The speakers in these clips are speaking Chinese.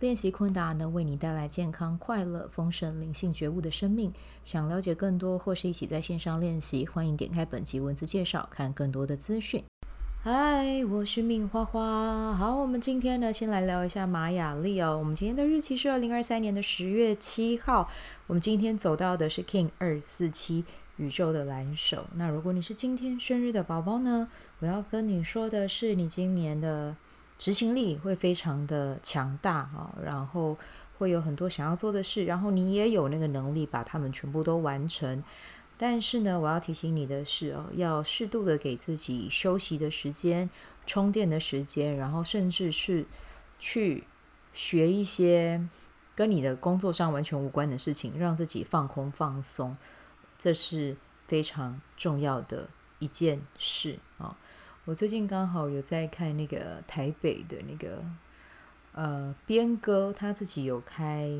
练习昆达能为你带来健康、快乐、丰盛、灵性觉悟的生命。想了解更多或是一起在线上练习，欢迎点开本集文字介绍，看更多的资讯。嗨，我是命花花。好，我们今天呢，先来聊一下玛雅历哦。我们今天的日期是二零二三年的十月七号。我们今天走到的是 King 二四七宇宙的蓝手。那如果你是今天生日的宝宝呢，我要跟你说的是，你今年的。执行力会非常的强大啊，然后会有很多想要做的事，然后你也有那个能力把它们全部都完成。但是呢，我要提醒你的是哦，要适度的给自己休息的时间、充电的时间，然后甚至是去学一些跟你的工作上完全无关的事情，让自己放空放松，这是非常重要的一件事啊。我最近刚好有在看那个台北的那个呃边哥，他自己有开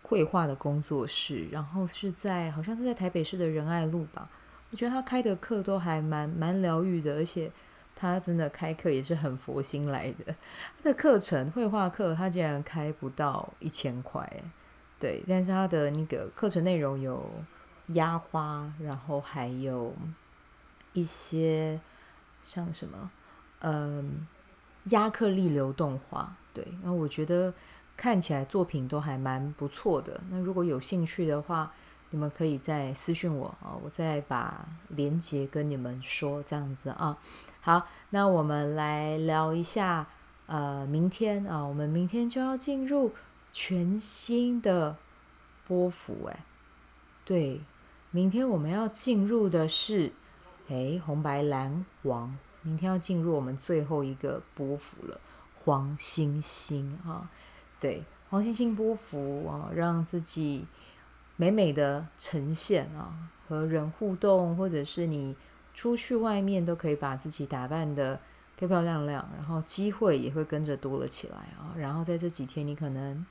绘画的工作室，然后是在好像是在台北市的仁爱路吧。我觉得他开的课都还蛮蛮疗愈的，而且他真的开课也是很佛心来的。他的课程绘画课他竟然开不到一千块，对，但是他的那个课程内容有压花，然后还有一些。像什么，嗯，亚克力流动画，对，那我觉得看起来作品都还蛮不错的。那如果有兴趣的话，你们可以再私讯我啊，我再把链接跟你们说，这样子啊。好，那我们来聊一下，呃，明天啊，我们明天就要进入全新的波幅，哎，对，明天我们要进入的是。哎，红白蓝黄，明天要进入我们最后一个波幅了，黄星星啊，对，黄星星波幅啊，让自己美美的呈现啊，和人互动，或者是你出去外面都可以把自己打扮得漂漂亮亮，然后机会也会跟着多了起来啊，然后在这几天你可能。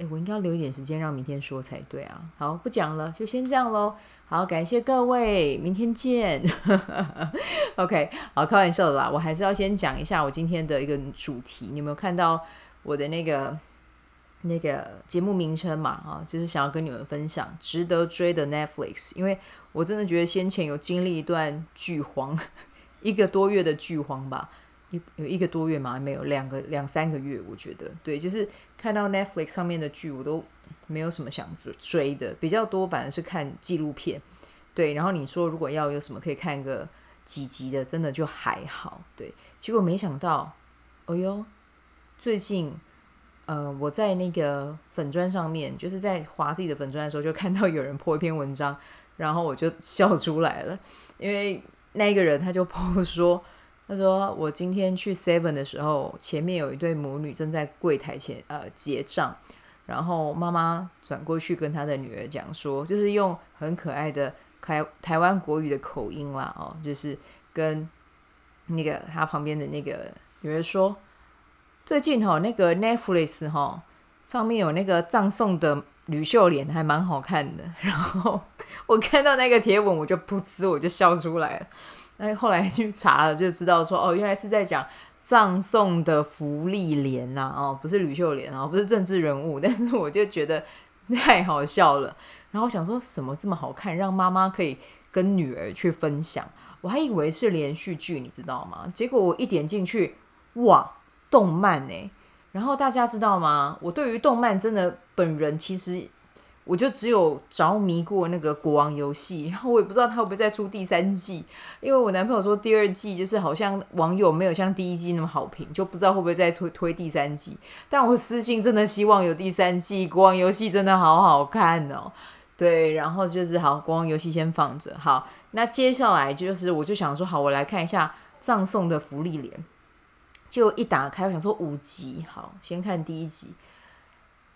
诶，我应该要留一点时间让明天说才对啊。好，不讲了，就先这样喽。好，感谢各位，明天见。OK，好，开玩笑的啦。我还是要先讲一下我今天的一个主题。你有没有看到我的那个那个节目名称嘛？啊，就是想要跟你们分享值得追的 Netflix。因为我真的觉得先前有经历一段剧荒，一个多月的剧荒吧。一有一个多月嘛？没有，两个两三个月，我觉得对，就是看到 Netflix 上面的剧，我都没有什么想追的，比较多反而是看纪录片，对。然后你说如果要有什么可以看个几集的，真的就还好，对。结果没想到，哦哟，最近呃我在那个粉砖上面，就是在划自己的粉砖的时候，就看到有人破一篇文章，然后我就笑出来了，因为那个人他就 po 说。他说：“我今天去 Seven 的时候，前面有一对母女正在柜台前呃结账，然后妈妈转过去跟她的女儿讲说，就是用很可爱的台台湾国语的口音啦，哦，就是跟那个她旁边的那个女儿说，最近哈、哦、那个 Netflix 哈、哦、上面有那个葬送的吕秀莲，还蛮好看的。然后我看到那个贴文，我就噗呲，我就笑出来了。”哎，后来去查了，就知道说哦，原来是在讲葬送的芙莉莲呐，哦，不是吕秀莲哦，不是政治人物，但是我就觉得太好笑了。然后想说什么这么好看，让妈妈可以跟女儿去分享，我还以为是连续剧，你知道吗？结果我一点进去，哇，动漫哎！然后大家知道吗？我对于动漫真的本人其实。我就只有着迷过那个国王游戏，然后我也不知道他会不会再出第三季，因为我男朋友说第二季就是好像网友没有像第一季那么好评，就不知道会不会再推推第三季。但我私信真的希望有第三季，国王游戏真的好好看哦。对，然后就是好，国王游戏先放着。好，那接下来就是我就想说，好，我来看一下葬送的芙莉莲，就一打开，我想说五集，好，先看第一集。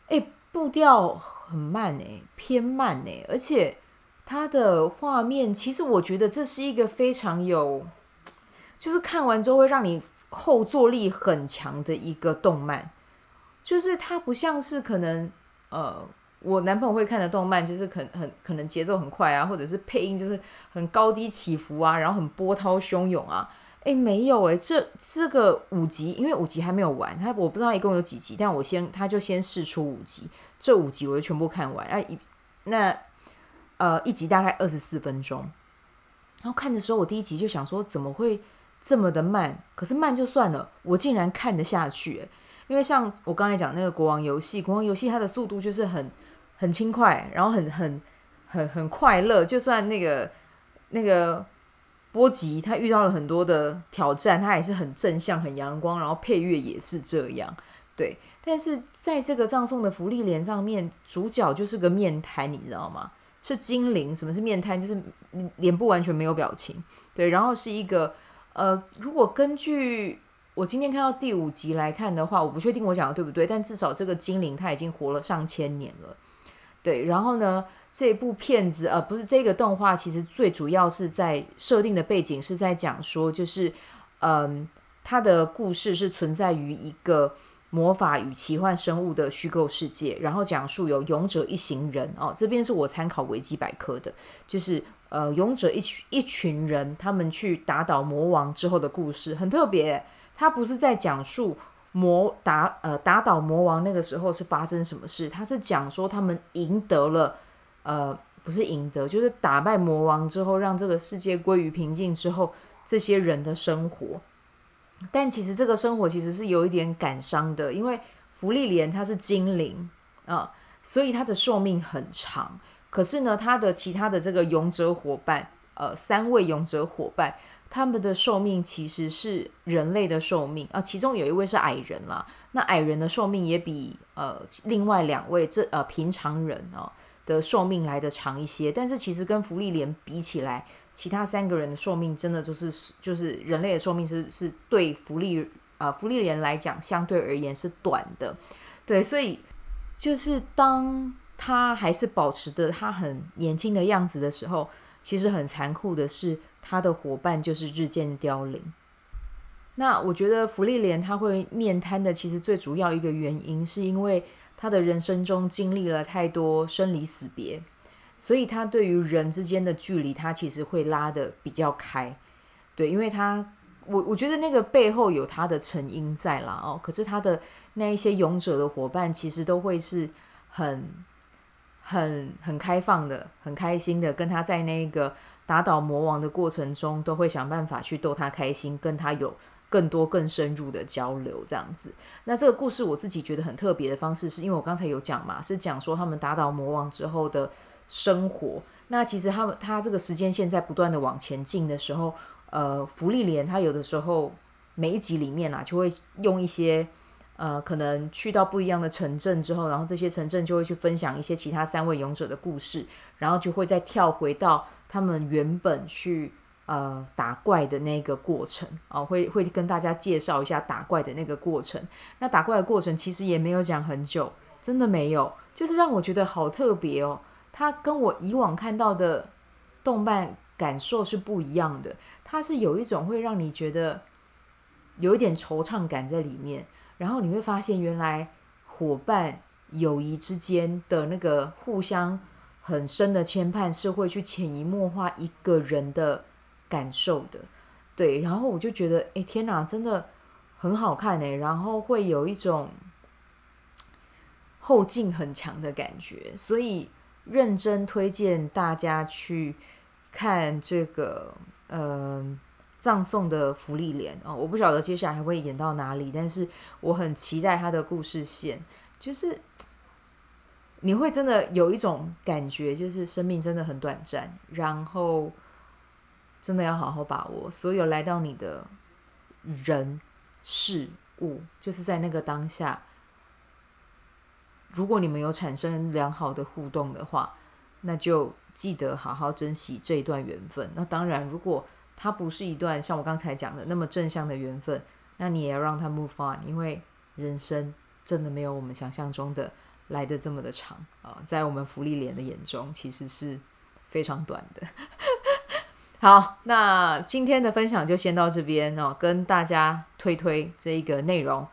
诶步调很慢诶，偏慢诶，而且它的画面，其实我觉得这是一个非常有，就是看完之后会让你后坐力很强的一个动漫。就是它不像是可能呃，我男朋友会看的动漫，就是很很可能节奏很快啊，或者是配音就是很高低起伏啊，然后很波涛汹涌啊。诶，没有诶，这这个五集，因为五集还没有完，他我不知道一共有几集，但我先他就先试出五集，这五集我就全部看完。啊一那呃一集大概二十四分钟，然后看的时候我第一集就想说怎么会这么的慢？可是慢就算了，我竟然看得下去，因为像我刚才讲那个国王游戏，国王游戏它的速度就是很很轻快，然后很很很很快乐，就算那个那个。波吉他遇到了很多的挑战，他也是很正向、很阳光，然后配乐也是这样，对。但是在这个葬送的福利莲上面，主角就是个面瘫，你知道吗？是精灵。什么是面瘫？就是脸部完全没有表情，对。然后是一个呃，如果根据我今天看到第五集来看的话，我不确定我讲的对不对，但至少这个精灵他已经活了上千年了，对。然后呢？这部片子，呃，不是这个动画，其实最主要是在设定的背景是在讲说，就是，嗯，它的故事是存在于一个魔法与奇幻生物的虚构世界，然后讲述有勇者一行人哦，这边是我参考维基百科的，就是呃，勇者一群一群人他们去打倒魔王之后的故事，很特别，它不是在讲述魔打呃打倒魔王那个时候是发生什么事，他是讲说他们赢得了。呃，不是赢得，就是打败魔王之后，让这个世界归于平静之后，这些人的生活。但其实这个生活其实是有一点感伤的，因为芙莉莲她是精灵啊，所以她的寿命很长。可是呢，她的其他的这个勇者伙伴，呃，三位勇者伙伴，他们的寿命其实是人类的寿命啊，其中有一位是矮人啦，那矮人的寿命也比呃另外两位这呃平常人哦。的寿命来得长一些，但是其实跟福利莲比起来，其他三个人的寿命真的就是就是人类的寿命是是对福利啊、呃、芙莉莲来讲相对而言是短的，对，所以就是当他还是保持着他很年轻的样子的时候，其实很残酷的是他的伙伴就是日渐凋零。那我觉得福利莲他会面瘫的，其实最主要一个原因是因为。他的人生中经历了太多生离死别，所以他对于人之间的距离，他其实会拉得比较开。对，因为他，我我觉得那个背后有他的成因在啦哦。可是他的那一些勇者的伙伴，其实都会是很、很、很开放的，很开心的，跟他在那个打倒魔王的过程中，都会想办法去逗他开心，跟他有。更多更深入的交流，这样子。那这个故事我自己觉得很特别的方式，是因为我刚才有讲嘛，是讲说他们打倒魔王之后的生活。那其实他们他这个时间线在不断的往前进的时候，呃，芙莉莲他有的时候每一集里面啊，就会用一些呃，可能去到不一样的城镇之后，然后这些城镇就会去分享一些其他三位勇者的故事，然后就会再跳回到他们原本去。呃，打怪的那个过程、哦，会会跟大家介绍一下打怪的那个过程。那打怪的过程其实也没有讲很久，真的没有，就是让我觉得好特别哦。它跟我以往看到的动漫感受是不一样的，它是有一种会让你觉得有一点惆怅感在里面，然后你会发现原来伙伴友谊之间的那个互相很深的牵绊，是会去潜移默化一个人的。感受的，对，然后我就觉得，哎，天哪，真的很好看哎，然后会有一种后劲很强的感觉，所以认真推荐大家去看这个，呃，葬送的芙莉莲哦，我不晓得接下来还会演到哪里，但是我很期待他的故事线，就是你会真的有一种感觉，就是生命真的很短暂，然后。真的要好好把握所有来到你的人事物，就是在那个当下，如果你们有产生良好的互动的话，那就记得好好珍惜这一段缘分。那当然，如果它不是一段像我刚才讲的那么正向的缘分，那你也要让它 move on，因为人生真的没有我们想象中的来的这么的长啊，在我们芙莉莲的眼中，其实是。非常短的。好，那今天的分享就先到这边哦，跟大家推推这一个内容。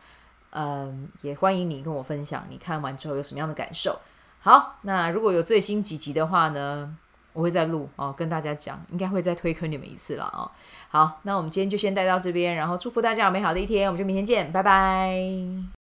嗯，也欢迎你跟我分享你看完之后有什么样的感受。好，那如果有最新几集的话呢，我会再录哦，跟大家讲，应该会再推坑你们一次了哦。好，那我们今天就先带到这边，然后祝福大家有美好的一天，我们就明天见，拜拜。